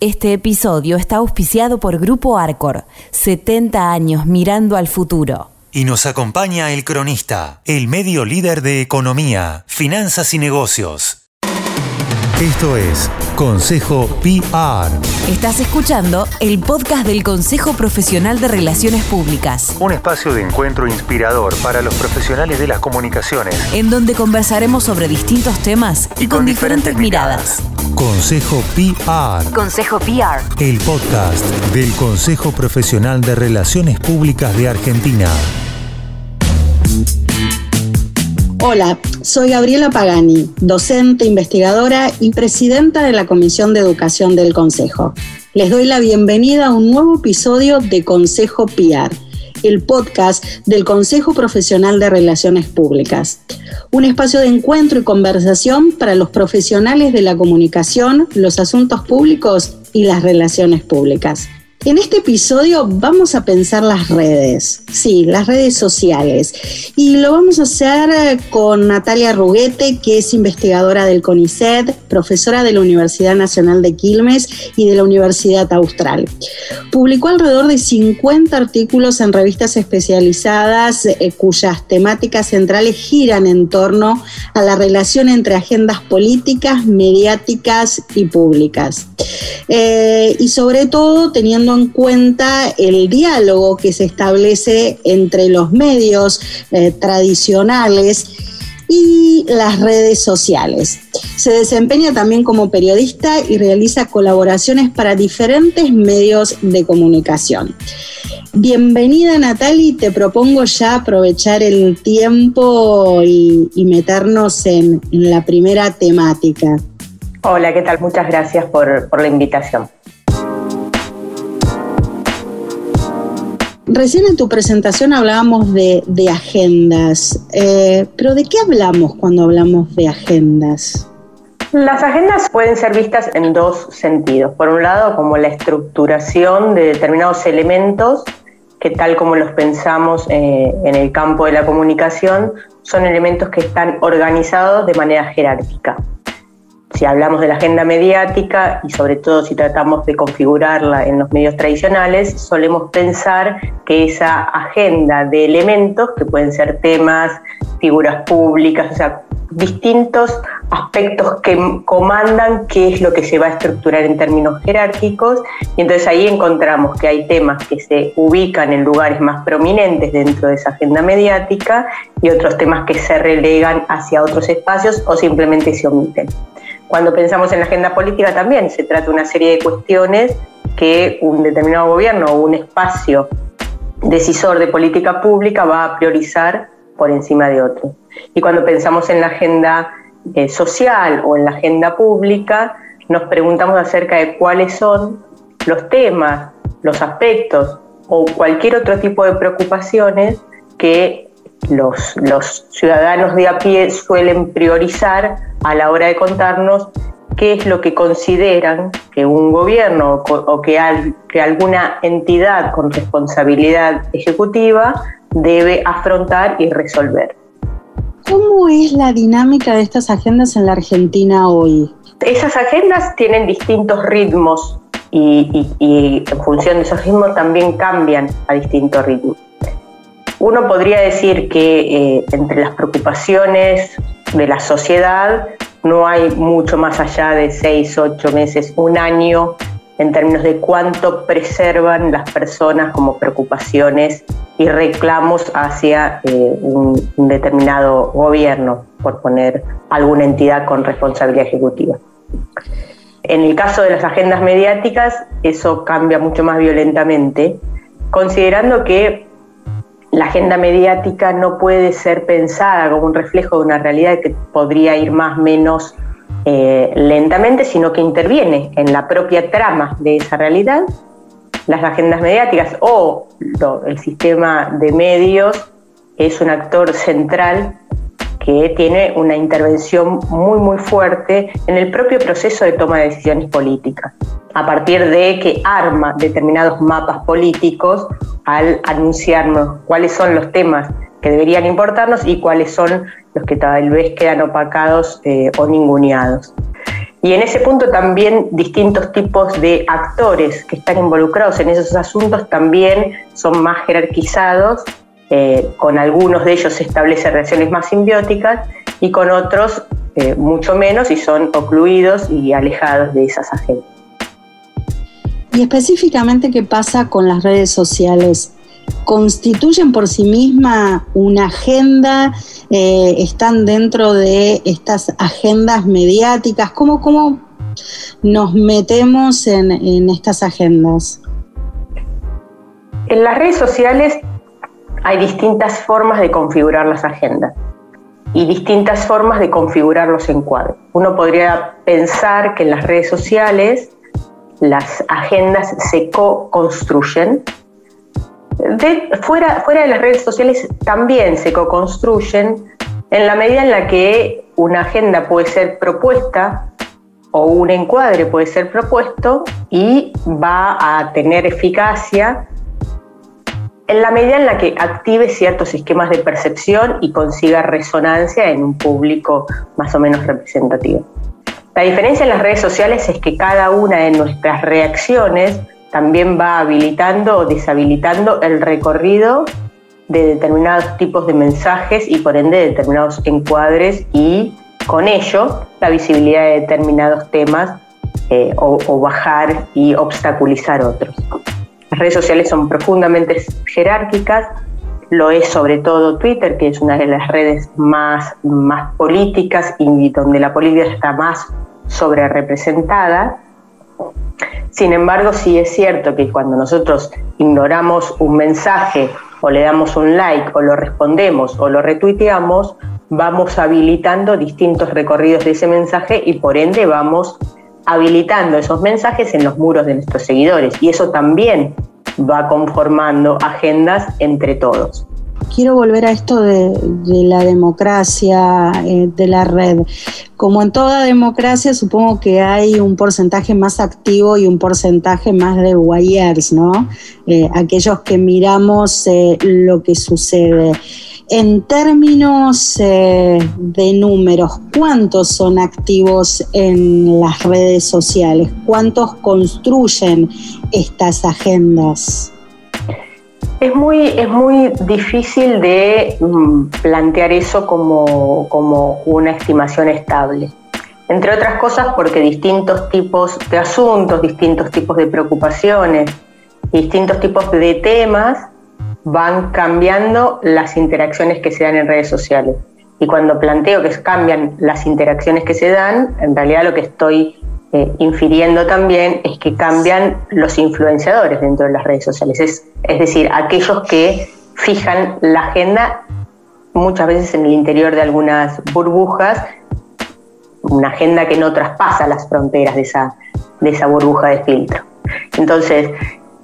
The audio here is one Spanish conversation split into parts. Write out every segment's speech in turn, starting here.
Este episodio está auspiciado por Grupo Arcor, 70 años mirando al futuro. Y nos acompaña el cronista, el medio líder de economía, finanzas y negocios. Esto es Consejo PR. Estás escuchando el podcast del Consejo Profesional de Relaciones Públicas, Un espacio de encuentro inspirador para los profesionales de las comunicaciones. en donde conversaremos sobre distintos temas y, con, diferentes, miradas. Consejo PR. Consejo PR. El podcast del Consejo Profesional de Relaciones Públicas de Argentina. Hola, soy Gabriela Pagani, docente, investigadora y presidenta de la Comisión de Educación del Consejo. Les doy la bienvenida a un nuevo episodio de Consejo PR, el podcast del Consejo Profesional de Relaciones Públicas. Un espacio de encuentro y conversación para los profesionales de la comunicación, los asuntos públicos y las relaciones públicas. En este episodio vamos a pensar las redes, sí, las redes sociales. Y lo vamos a hacer eh, con Natalia Ruguete, que es investigadora del CONICET, profesora de la Universidad Nacional de Quilmes y de la Universidad Austral. Publicó alrededor de 50 artículos en revistas especializadas eh, cuyas temáticas centrales giran en torno a la relación entre agendas políticas, mediáticas y públicas. Eh, y sobre todo teniendo en cuenta el diálogo que se establece entre los medios eh, tradicionales y las redes sociales. Se desempeña también como periodista y realiza colaboraciones para diferentes medios de comunicación. Bienvenida Natalie, te propongo ya aprovechar el tiempo y, meternos en, la primera temática. Hola, ¿qué tal? Muchas gracias por la invitación. Recién en tu presentación hablábamos de, de agendas, eh, pero ¿de qué hablamos cuando hablamos de agendas? Las agendas pueden ser vistas en dos sentidos. Por un lado, como la estructuración de determinados elementos que tal como los pensamos eh, en el campo de la comunicación, son elementos que están organizados de manera jerárquica. Si hablamos de la agenda mediática y sobre todo si tratamos de configurarla en los medios tradicionales, solemos pensar que esa agenda de elementos, que pueden ser temas, figuras públicas, o sea, distintos aspectos que comandan qué es lo que se va a estructurar en términos jerárquicos y entonces ahí encontramos que hay temas que se ubican en lugares más prominentes dentro de esa agenda mediática y otros temas que se relegan hacia otros espacios o simplemente se omiten. Cuando pensamos en la agenda política también se trata de una serie de cuestiones que un determinado gobierno o un espacio decisor de política pública va a priorizar por encima de otro. Y cuando pensamos en la agenda eh, social o en la agenda pública, nos preguntamos acerca de cuáles son los temas, los aspectos o cualquier otro tipo de preocupaciones que los, los ciudadanos de a pie suelen priorizar a la hora de contarnos qué es lo que consideran que un gobierno o, que, al, que alguna entidad con responsabilidad ejecutiva debe afrontar y resolver. ¿Cómo es la dinámica de estas agendas en la Argentina hoy? Esas agendas tienen distintos ritmos y, y, y en función de esos ritmos también cambian a distintos ritmos. Uno podría decir que eh, entre las preocupaciones de la sociedad no hay mucho más allá de seis, ocho meses, un año en términos de cuánto preservan las personas como preocupaciones y reclamos hacia eh, un, un, determinado gobierno, por poner alguna entidad con responsabilidad ejecutiva. En el caso de las agendas mediáticas, eso cambia mucho más violentamente, considerando que la agenda mediática no puede ser pensada como un reflejo de una realidad que podría ir más o menos eh, lentamente, sino que interviene en la propia trama de esa realidad. Las agendas mediáticas o el sistema de medios es un actor central que tiene una intervención muy muy fuerte en el propio proceso de toma de decisiones políticas, a partir de que arma determinados mapas políticos al anunciarnos cuáles son los temas que deberían importarnos y cuáles son los que tal vez quedan opacados eh, o ninguneados. Y en ese punto también distintos tipos de actores que están involucrados en esos asuntos también son más jerarquizados, eh, con algunos de ellos se establecen relaciones más simbióticas y con otros eh, mucho menos y son ocluidos y alejados de esas agendas. Y específicamente, ¿qué pasa con las redes sociales? ¿Constituyen por sí misma una agenda? Eh, ¿Están dentro de estas agendas mediáticas? ¿Cómo, cómo nos metemos en, en estas agendas? En las redes sociales hay distintas formas de configurar las agendas y distintas formas de configurar los encuadres. Uno podría pensar que en las redes sociales las agendas se co-construyen. fuera, fuera de las redes sociales también se co-construyen en la medida en la que una agenda puede ser propuesta o un encuadre puede ser propuesto y va a tener eficacia en la medida en la que active ciertos esquemas de percepción y consiga resonancia en un público más o menos representativo. La diferencia en las redes sociales es que cada una de nuestras reacciones también va habilitando o deshabilitando el recorrido de determinados tipos de mensajes y por ende de determinados encuadres y con ello la visibilidad de determinados temas eh, o bajar y obstaculizar otros. Las redes sociales son profundamente jerárquicas, lo es sobre todo Twitter, que es una de las redes más, más políticas y donde la política está más sobre representada. Sin embargo, sí es cierto que cuando nosotros ignoramos un mensaje o le damos un like o lo respondemos o lo retuiteamos, vamos habilitando distintos recorridos de ese mensaje y por ende vamos habilitando esos mensajes en los muros de nuestros seguidores y eso también va conformando agendas entre todos. Quiero volver a esto de, la democracia, eh, de la red. Como en toda democracia, supongo que hay un porcentaje más activo y un porcentaje más de wires, ¿no? Eh, aquellos que miramos eh, lo que sucede. En términos eh, de números, ¿cuántos son activos en las redes sociales? ¿Cuántos construyen estas agendas? Es muy, es muy difícil de mm, plantear eso como, como una estimación estable. Entre otras cosas porque distintos tipos de asuntos, distintos tipos de preocupaciones, distintos tipos de temas van cambiando las interacciones que se dan en redes sociales. Y cuando planteo que cambian las interacciones que se dan, en realidad lo que estoy eh, infiriendo también es que cambian los influenciadores dentro de las redes sociales. Es, es decir, aquellos que fijan la agenda muchas veces en el interior de algunas burbujas, una agenda que no traspasa las fronteras de esa, de esa burbuja de filtro. Entonces,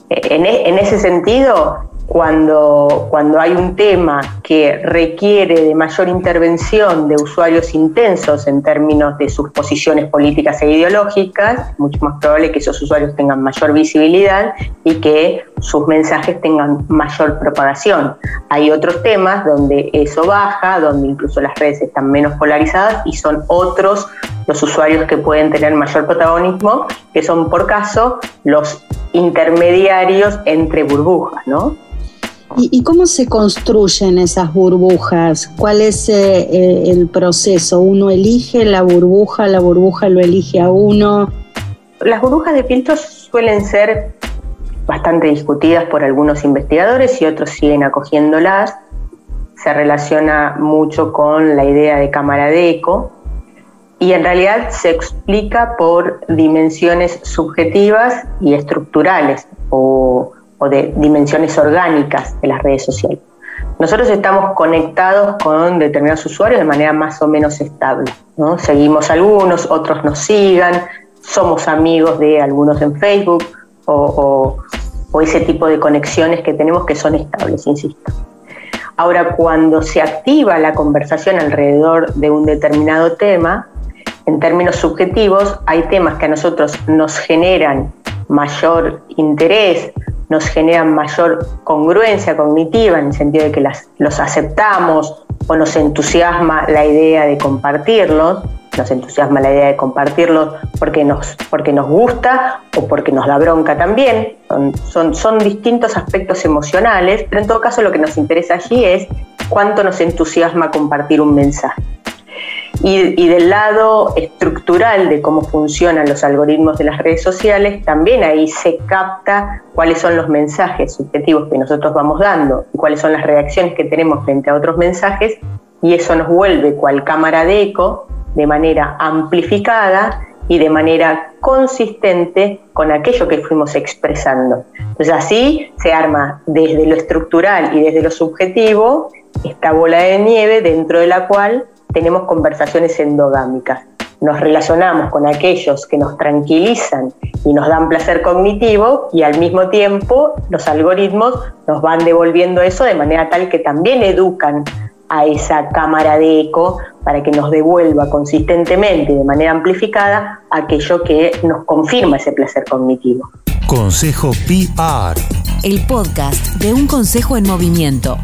en, e, en ese sentido, cuando, cuando hay un tema que requiere de mayor intervención de usuarios intensos en términos de sus posiciones políticas e ideológicas, mucho más probable que esos usuarios tengan mayor visibilidad y que sus mensajes tengan mayor propagación. Hay otros temas donde eso baja, donde incluso las redes están menos polarizadas y son otros los usuarios que pueden tener mayor protagonismo, que son por caso los intermediarios entre burbujas, ¿no? ¿Y, cómo se construyen esas burbujas? ¿Cuál es eh, eh, el proceso? ¿Uno elige la burbuja, la burbuja lo elige a uno? Las burbujas de filtros suelen ser bastante discutidas por algunos investigadores y otros siguen acogiéndolas. Se relaciona mucho con la idea de cámara de eco y en realidad se explica por dimensiones subjetivas y estructurales o o de dimensiones orgánicas de las redes sociales. Nosotros estamos conectados con determinados usuarios de manera más o menos estable. ¿no? Seguimos algunos, otros nos sigan, somos amigos de algunos en Facebook o, o ese tipo de conexiones que tenemos que son estables, insisto. Ahora, cuando se activa la conversación alrededor de un determinado tema, en términos subjetivos, hay temas que a nosotros nos generan mayor interés nos generan mayor congruencia cognitiva en el sentido de que los aceptamos o nos entusiasma la idea de compartirlos. nos entusiasma la idea de compartirlo porque nos, porque nos gusta o porque nos da bronca también. Son, son, distintos aspectos emocionales, pero en todo caso lo que nos interesa allí es cuánto nos entusiasma compartir un mensaje. Y, del lado estructural de cómo funcionan los algoritmos de las redes sociales, también ahí se capta cuáles son los mensajes subjetivos que nosotros vamos dando y cuáles son las reacciones que tenemos frente a otros mensajes, y eso nos vuelve cual cámara de eco de manera amplificada y de manera consistente con aquello que fuimos expresando. Entonces así se arma desde lo estructural y desde lo subjetivo esta bola de nieve dentro de la cual tenemos conversaciones endogámicas. Nos relacionamos con aquellos que nos tranquilizan y nos dan placer cognitivo y al mismo tiempo los algoritmos nos van devolviendo eso de manera tal que también educan a esa cámara de eco para que nos devuelva consistentemente y de manera amplificada aquello que nos confirma ese placer cognitivo. Consejo PR. El podcast de un consejo en movimiento.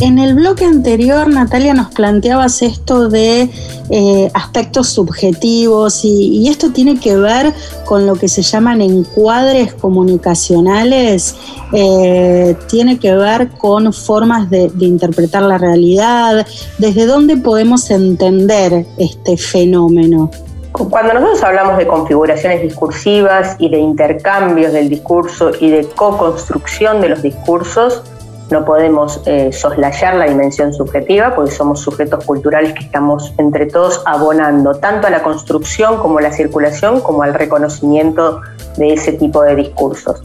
En el bloque anterior, Natalia, nos planteabas esto de eh, aspectos subjetivos y, esto tiene que ver con lo que se llaman encuadres comunicacionales, eh, tiene que ver con formas de, de interpretar la realidad, desde dónde podemos entender este fenómeno. Cuando nosotros hablamos de configuraciones discursivas y de intercambios del discurso y de co-construcción de los discursos, no podemos eh, soslayar la dimensión subjetiva porque somos sujetos culturales que estamos entre todos abonando tanto a la construcción como a la circulación como al reconocimiento de ese tipo de discursos.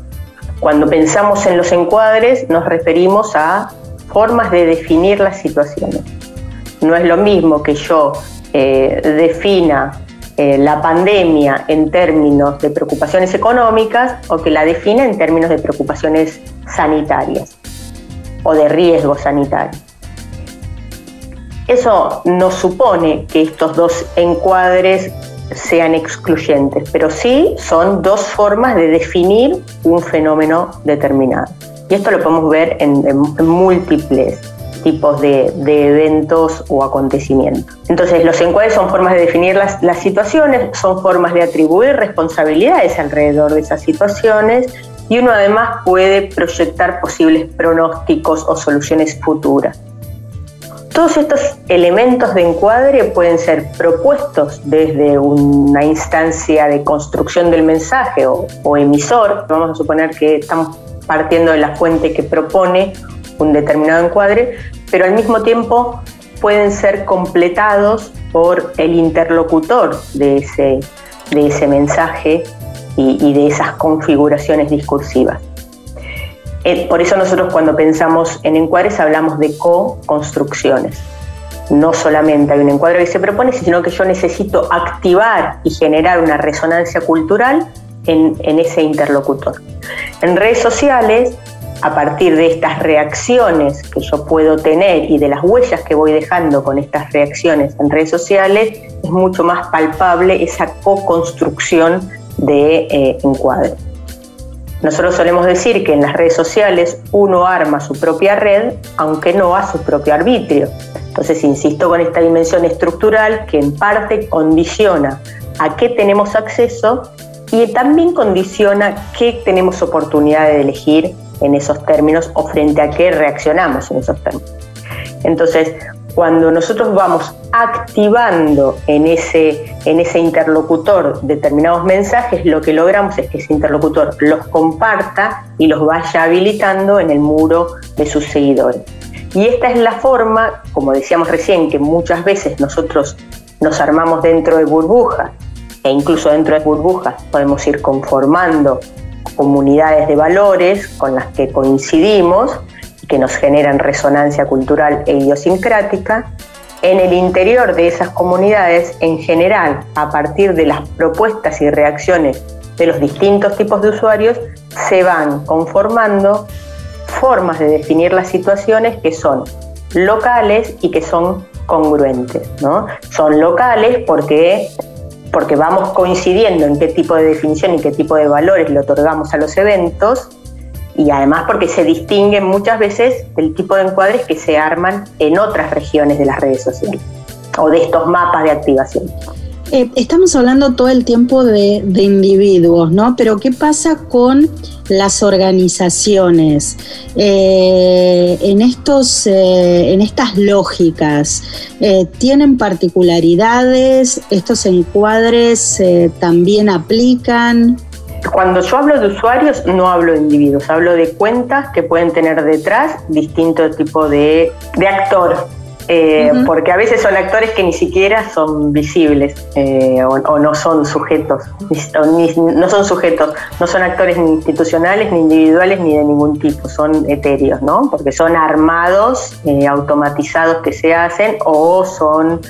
Cuando pensamos en los encuadres nos referimos a formas de definir las situaciones. No es lo mismo que yo eh, defina eh, la pandemia en términos de preocupaciones económicas o que la defina en términos de preocupaciones sanitarias o de riesgo sanitario. Eso no supone que estos dos encuadres sean excluyentes, pero sí son dos formas de definir un fenómeno determinado. Y esto lo podemos ver en, múltiples tipos de, eventos o acontecimientos. Entonces, los encuadres son formas de definir las, las situaciones, son formas de atribuir responsabilidades alrededor de esas situaciones y uno además puede proyectar posibles pronósticos o soluciones futuras. Todos estos elementos de encuadre pueden ser propuestos desde una instancia de construcción del mensaje o, emisor. Vamos a suponer que estamos partiendo de la fuente que propone un determinado encuadre, pero al mismo tiempo pueden ser completados por el interlocutor de ese, de ese mensaje y, de esas configuraciones discursivas. Eh, por eso nosotros cuando pensamos en encuadres hablamos de co-construcciones. No solamente hay un encuadre que se propone, sino que yo necesito activar y generar una resonancia cultural en, en ese interlocutor. En redes sociales, a partir de estas reacciones que yo puedo tener y de las huellas que voy dejando con estas reacciones en redes sociales, es mucho más palpable esa co-construcción de eh, encuadre. Nosotros solemos decir que en las redes sociales uno arma su propia red, aunque no a su propio arbitrio. Entonces, insisto con esta dimensión estructural que en parte condiciona a qué tenemos acceso y también condiciona qué tenemos oportunidad de elegir en esos términos o frente a qué reaccionamos en esos términos. Entonces, cuando nosotros vamos activando en ese, interlocutor determinados mensajes, lo que logramos es que ese interlocutor los comparta y los vaya habilitando en el muro de sus seguidores. Y esta es la forma, como decíamos recién, que muchas veces nosotros nos armamos dentro de burbujas e incluso dentro de burbujas podemos ir conformando comunidades de valores con las que coincidimos que nos generan resonancia cultural e idiosincrática, en el interior de esas comunidades, en general, a partir de las propuestas y reacciones de los distintos tipos de usuarios, se van conformando formas de definir las situaciones que son locales y que son congruentes. ¿no? Son locales porque, porque vamos coincidiendo en qué tipo de definición y qué tipo de valores le otorgamos a los eventos y además porque se distinguen muchas veces del tipo de encuadres que se arman en otras regiones de las redes sociales. o de estos mapas de activación. Eh, estamos hablando todo el tiempo de, individuos, ¿no? Pero ¿qué pasa con las organizaciones? Eh, en, estos, eh, en estas lógicas, ¿tienen particularidades? ¿Estos encuadres también aplican? Cuando yo hablo de usuarios, no hablo de individuos, hablo de cuentas que pueden tener detrás distinto tipo de, de actor, eh, porque a veces son actores que ni siquiera son visibles eh, o, no son sujetos, no son sujetos, no son actores ni institucionales, ni individuales, ni de ningún tipo, son etéreos, ¿no? Porque son armados, eh, automatizados que se hacen o son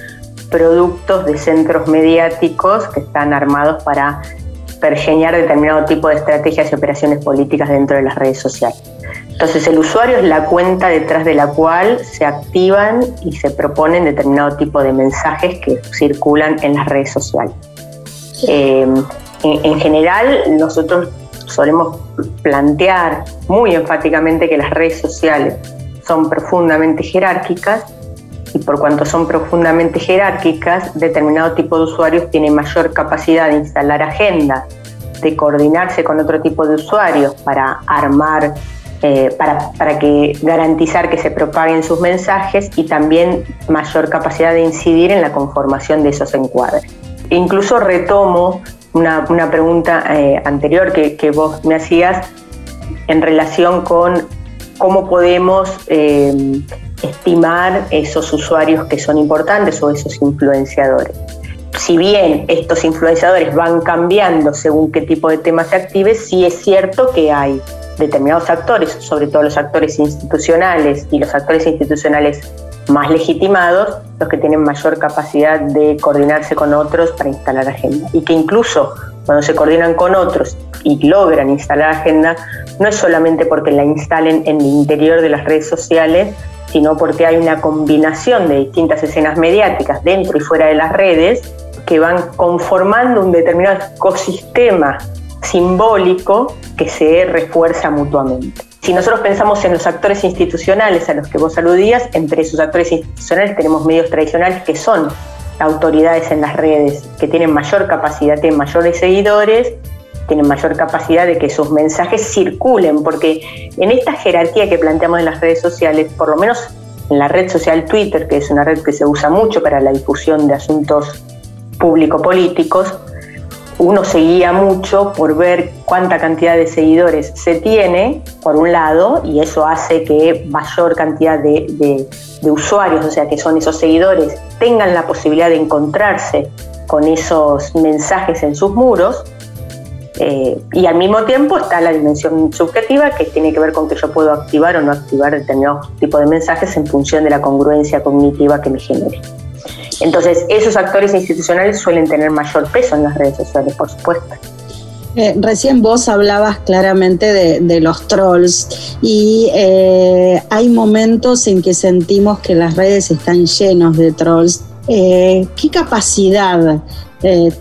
productos de centros mediáticos que están armados para pergeñar determinado tipo de estrategias y operaciones políticas dentro de las redes sociales. Entonces el usuario es la cuenta detrás de la cual se activan y se proponen determinado tipo de mensajes que circulan en las redes sociales. Eh, en, general nosotros solemos plantear muy enfáticamente que las redes sociales son profundamente jerárquicas y por cuanto son profundamente jerárquicas, determinado tipo de usuarios tiene mayor capacidad de instalar agendas, de coordinarse con otro tipo de usuarios para armar eh, para, para, que garantizar que se propaguen sus mensajes y también mayor capacidad de incidir en la conformación de esos encuadres. Incluso retomo una, una pregunta eh, anterior que, que, vos me hacías en relación con cómo podemos eh, estimar esos usuarios que son importantes o esos influenciadores. Si bien estos influenciadores van cambiando según qué tipo de temas se active, sí es cierto que hay determinados actores, sobre todo los actores institucionales y los actores institucionales más legitimados, los que tienen mayor capacidad de coordinarse con otros para instalar agenda. Y que incluso cuando se coordinan con otros y logran instalar agenda, no es solamente porque la instalen en el interior de las redes sociales, sino porque hay una combinación de distintas escenas mediáticas dentro y fuera de las redes que van conformando un determinado ecosistema simbólico que se refuerza mutuamente. Si nosotros pensamos en los actores institucionales a los que vos aludías, entre esos actores institucionales tenemos medios tradicionales que son autoridades en las redes, que tienen mayor capacidad, tienen mayores seguidores, tienen mayor capacidad de que sus mensajes circulen, porque en esta jerarquía que planteamos en las redes sociales, por lo menos en la red social Twitter, que es una red que se usa mucho para la difusión de asuntos público-políticos, uno se guía mucho por ver cuánta cantidad de seguidores se tiene, por un lado, y eso hace que mayor cantidad de, usuarios, o sea, que son esos seguidores, tengan la posibilidad de encontrarse con esos mensajes en sus muros. Eh, y al mismo tiempo está la dimensión subjetiva que tiene que ver con que yo puedo activar o no activar determinados tipos de mensajes en función de la congruencia cognitiva que me genere. Entonces, esos actores institucionales suelen tener mayor peso en las redes sociales, por supuesto. Eh, recién vos hablabas claramente de, los trolls y eh, hay momentos en que sentimos que las redes están llenos de trolls. ¿Qué capacidad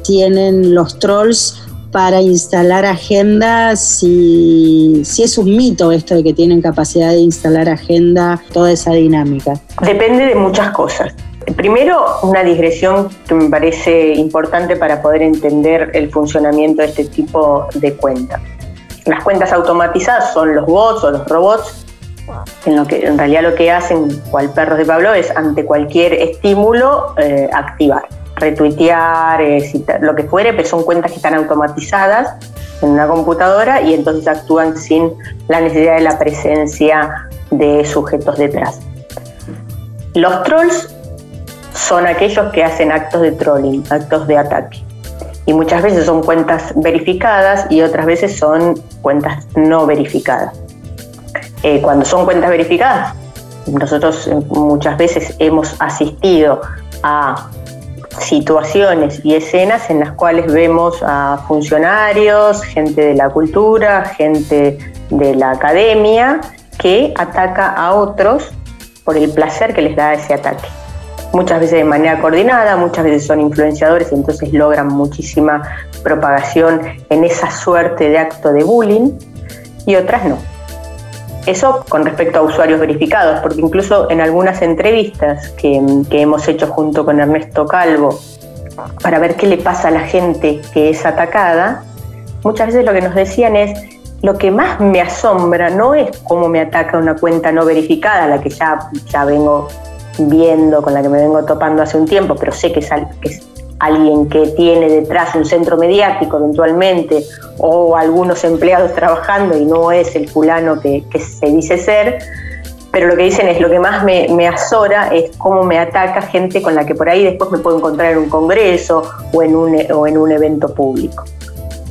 tienen los trolls para instalar agendas si, si es un mito esto de que tienen capacidad de instalar agenda, toda esa dinámica? Depende de muchas cosas. Primero, una digresión que me parece importante para poder entender el funcionamiento de este tipo de cuentas. Las cuentas automatizadas son los bots o los robots, en lo que en realidad lo que hacen, cual perros de Pablo, es ante cualquier estímulo eh, activar, retuitear, eh, lo que fuere, pero son cuentas que están automatizadas en una computadora y entonces actúan sin la necesidad de la presencia de sujetos detrás. Los trolls son aquellos que hacen actos de trolling, actos de ataque. Y muchas veces son cuentas verificadas y otras veces son cuentas no verificadas. Eh, cuando son cuentas verificadas, nosotros eh, muchas veces hemos asistido a situaciones y escenas en las cuales vemos a funcionarios, gente de la cultura, gente de la academia, que ataca a otros por el placer que les da ese ataque muchas veces de manera coordinada, muchas veces son influenciadores y entonces logran muchísima propagación en esa suerte de acto de bullying y otras no. Eso con respecto a usuarios verificados, porque incluso en algunas entrevistas que, hemos hecho junto con Ernesto Calvo para ver qué le pasa a la gente que es atacada, muchas veces lo que nos decían es, lo que más me asombra no es cómo me ataca una cuenta no verificada, la que ya, ya vengo viendo, con la que me vengo topando hace un tiempo, pero sé que es, que alguien que tiene detrás un centro mediático eventualmente o algunos empleados trabajando y no es el fulano que, se dice ser, pero lo que dicen es lo que más me, azora es cómo me ataca gente con la que por ahí después me puedo encontrar en un congreso o en un, o en un evento público.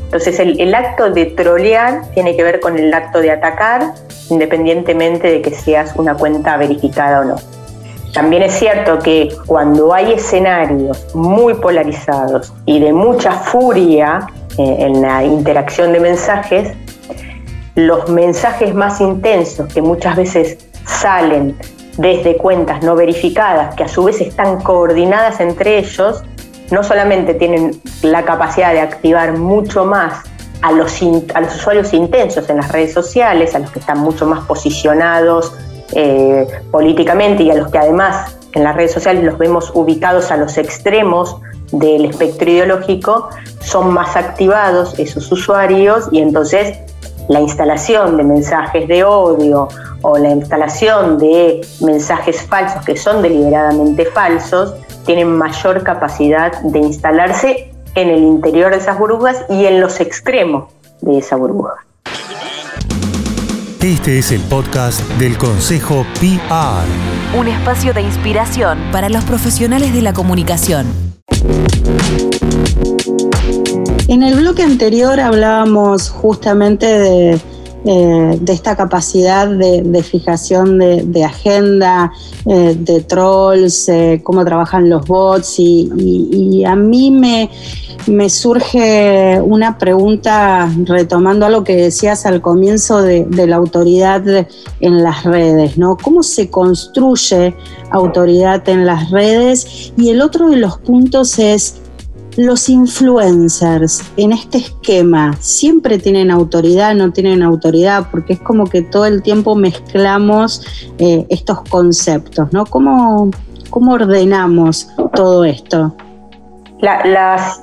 Entonces el, el acto de trolear tiene que ver con el acto de atacar independientemente de que seas una cuenta verificada o no. También es cierto que cuando hay escenarios muy polarizados y de mucha furia eh, en la interacción de mensajes, los mensajes más intensos que muchas veces salen desde cuentas no verificadas, que a su vez están coordinadas entre ellos, no solamente tienen la capacidad de activar mucho más a los, a los usuarios intensos en las redes sociales, a los que están mucho más posicionados eh, políticamente y a los que además en las redes sociales los vemos ubicados a los extremos del espectro ideológico, son más activados esos usuarios y entonces la instalación de mensajes de odio o la instalación de mensajes falsos que son deliberadamente falsos tienen mayor capacidad de instalarse en el interior de esas burbujas y en los extremos de esa burbuja. Este es el podcast del Consejo PR. Un espacio de inspiración para los profesionales de la comunicación. En el bloque anterior hablábamos justamente de eh, de esta capacidad de, fijación de, agenda, eh, de trolls, eh, cómo trabajan los bots y, a mí me, me, surge una pregunta retomando algo que decías al comienzo de la autoridad en las redes, ¿no? ¿Cómo se construye autoridad en las redes? Y el otro de los puntos es los influencers en este esquema siempre tienen autoridad, no tienen autoridad, porque es como que todo el tiempo mezclamos eh, estos conceptos, ¿no? ¿Cómo, ¿Cómo, ordenamos todo esto?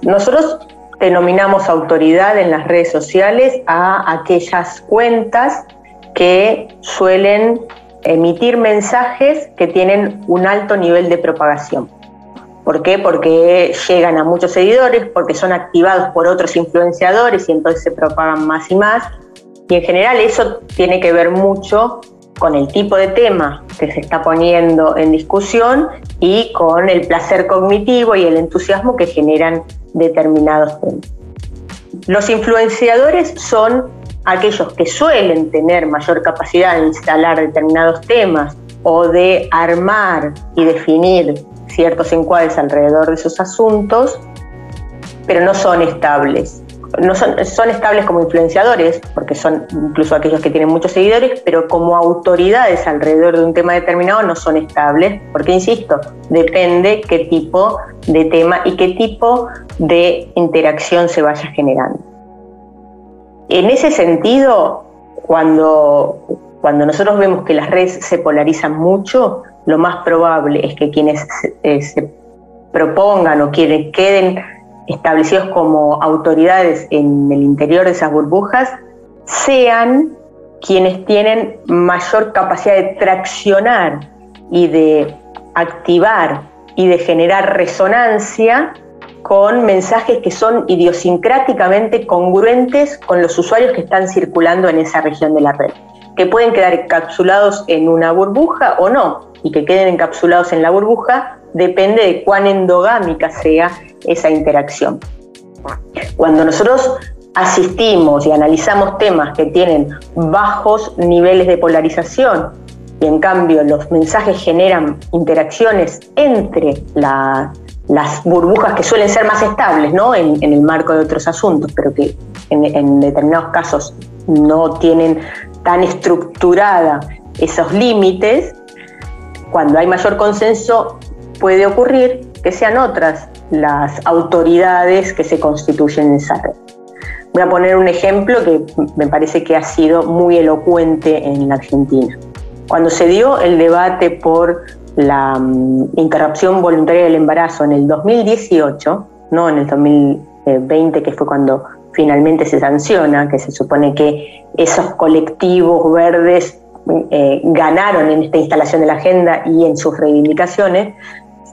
nosotros denominamos autoridad en las redes sociales a aquellas cuentas que suelen emitir mensajes que tienen un alto nivel de propagación. ¿Por qué? Porque llegan a muchos seguidores, porque son activados por otros influenciadores y entonces se propagan más y más. Y en general eso tiene que ver mucho con el tipo de tema que se está poniendo en discusión y con el placer cognitivo y el entusiasmo que generan determinados temas. Los influenciadores son aquellos que suelen tener mayor capacidad de instalar determinados temas o de armar y definir ciertos encuadres alrededor de esos asuntos, pero no son estables. No son, son estables como influenciadores, porque son incluso aquellos que tienen muchos seguidores, pero como autoridades alrededor de un tema determinado no son estables, porque, insisto, depende qué tipo de tema y qué tipo de interacción se vaya generando. En ese sentido, cuando, cuando nosotros vemos que las redes se polarizan mucho, lo más probable es que quienes eh, se propongan o quienes queden establecidos como autoridades en el interior de esas burbujas sean quienes tienen mayor capacidad de traccionar y de activar y de generar resonancia con mensajes que son idiosincráticamente congruentes con los usuarios que están circulando en esa región de la red, que pueden quedar encapsulados en una burbuja o no, y que queden encapsulados en la burbuja depende de cuán endogámica sea esa interacción. Cuando nosotros asistimos y analizamos temas que tienen bajos niveles de polarización y en cambio los mensajes generan interacciones entre las burbujas que suelen ser más estables ¿no? en, el marco de otros asuntos, pero que en, en determinados casos no tienen tan estructurada esos límites, cuando hay mayor consenso, puede ocurrir que sean otras las autoridades que se constituyen en esa red. Voy a poner un ejemplo que me parece que ha sido muy elocuente en la Argentina. Cuando se dio el debate por la mm, interrupción voluntaria del embarazo en el 2018, no en el 2020, que fue cuando finalmente se sanciona, que se supone que esos colectivos verdes eh, ganaron en esta instalación de la agenda y en sus reivindicaciones.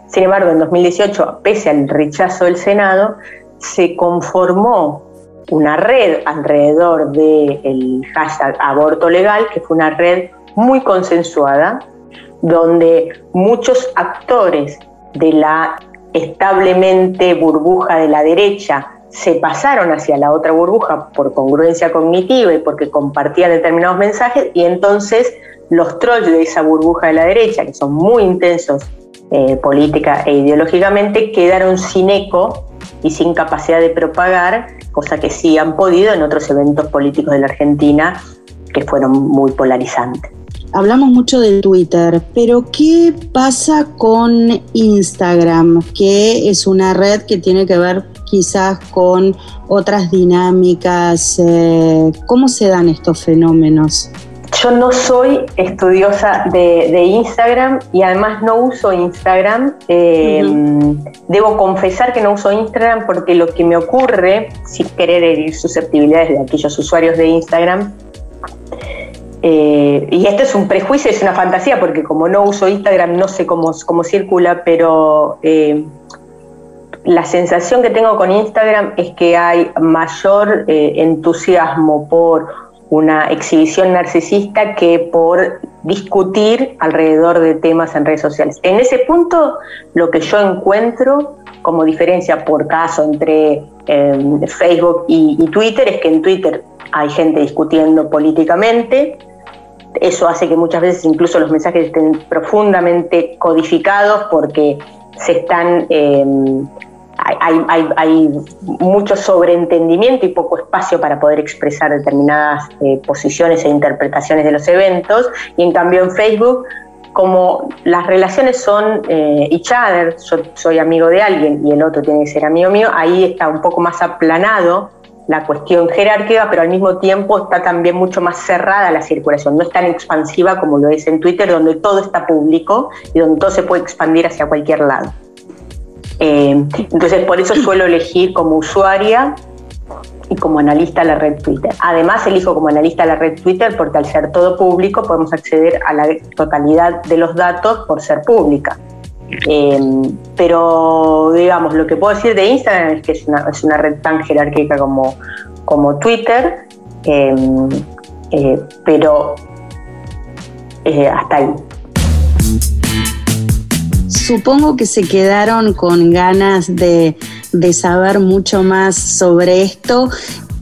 Sin embargo, en 2018, pese al rechazo del Senado, se conformó una red alrededor del hashtag aborto legal, que fue una red muy consensuada, donde muchos actores de la establemente burbuja de la derecha se pasaron hacia la otra burbuja por congruencia cognitiva y porque compartían determinados mensajes y entonces los trolls de esa burbuja de la derecha, que son muy intensos eh, política e ideológicamente, quedaron sin eco y sin capacidad de propagar, cosa que sí han podido en otros eventos políticos de la Argentina que fueron muy polarizantes. Hablamos mucho de Twitter, pero ¿qué pasa con Instagram? Que es una red que tiene que ver quizás con otras dinámicas. Eh, ¿Cómo se dan estos fenómenos? Yo no soy estudiosa de, Instagram y además no uso Instagram. Eh, debo confesar que no uso Instagram porque lo que me ocurre, sin querer herir susceptibilidades de aquellos usuarios de Instagram, eh, y esto es un prejuicio, es una fantasía, porque como no uso Instagram no sé cómo, cómo circula, pero la sensación que tengo con Instagram es que hay mayor entusiasmo por una exhibición narcisista que por discutir alrededor de temas en redes sociales. En ese punto, lo que yo encuentro como diferencia por caso entre em, Facebook y, Twitter es que en Twitter hay gente discutiendo políticamente, eso hace que muchas veces incluso los mensajes estén profundamente codificados porque se están em, hay, mucho sobreentendimiento y poco espacio para poder expresar determinadas eh, posiciones e interpretaciones de los eventos. Y en cambio en Facebook, como las relaciones son eh, each other, soy amigo de alguien y el otro tiene que ser amigo mío, ahí está un poco más aplanado la cuestión jerárquica, pero al mismo tiempo está también mucho más cerrada la circulación, no es tan expansiva como lo es en Twitter, donde todo está público y donde todo se puede expandir hacia cualquier lado. Eh, entonces, por eso suelo elegir como usuaria y como analista la red Twitter. Además, elijo como analista la red Twitter porque al ser todo público podemos acceder a la totalidad de los datos por ser pública. Eh, pero, digamos, lo que puedo decir de Instagram es que es una, red tan jerárquica como, como Twitter, eh, pero hasta ahí supongo que se quedaron con ganas de, saber mucho más sobre esto.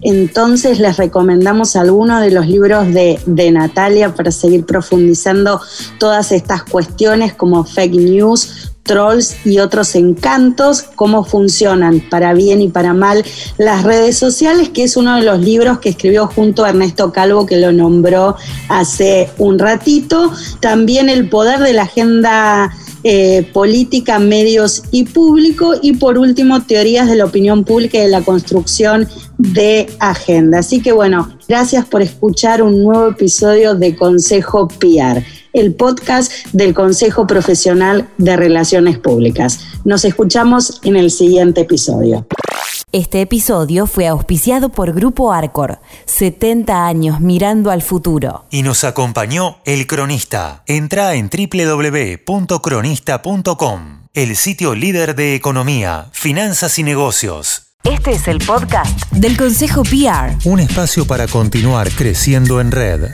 Entonces les recomendamos algunos de los libros de, de, Natalia para seguir profundizando todas estas cuestiones como fake news, trolls y otros encantos, cómo funcionan para bien y para mal las redes sociales, que es uno de los libros que escribió junto a Ernesto Calvo, que lo nombró hace un ratito. También El poder de la agenda eh, política, medios y público. Y por último, teorías de la opinión pública y de la construcción de agenda. Así que bueno, gracias por escuchar un nuevo episodio de Consejo PR, el podcast del Consejo Profesional de Relaciones Públicas. Nos escuchamos en el siguiente episodio. Este episodio fue auspiciado por Grupo Arcor, 70 años mirando al futuro. Y nos acompañó El Cronista. Entra en www.cronista.com, el sitio líder de economía, finanzas y negocios. Este es el podcast del Consejo PR. Un espacio para continuar creciendo en red.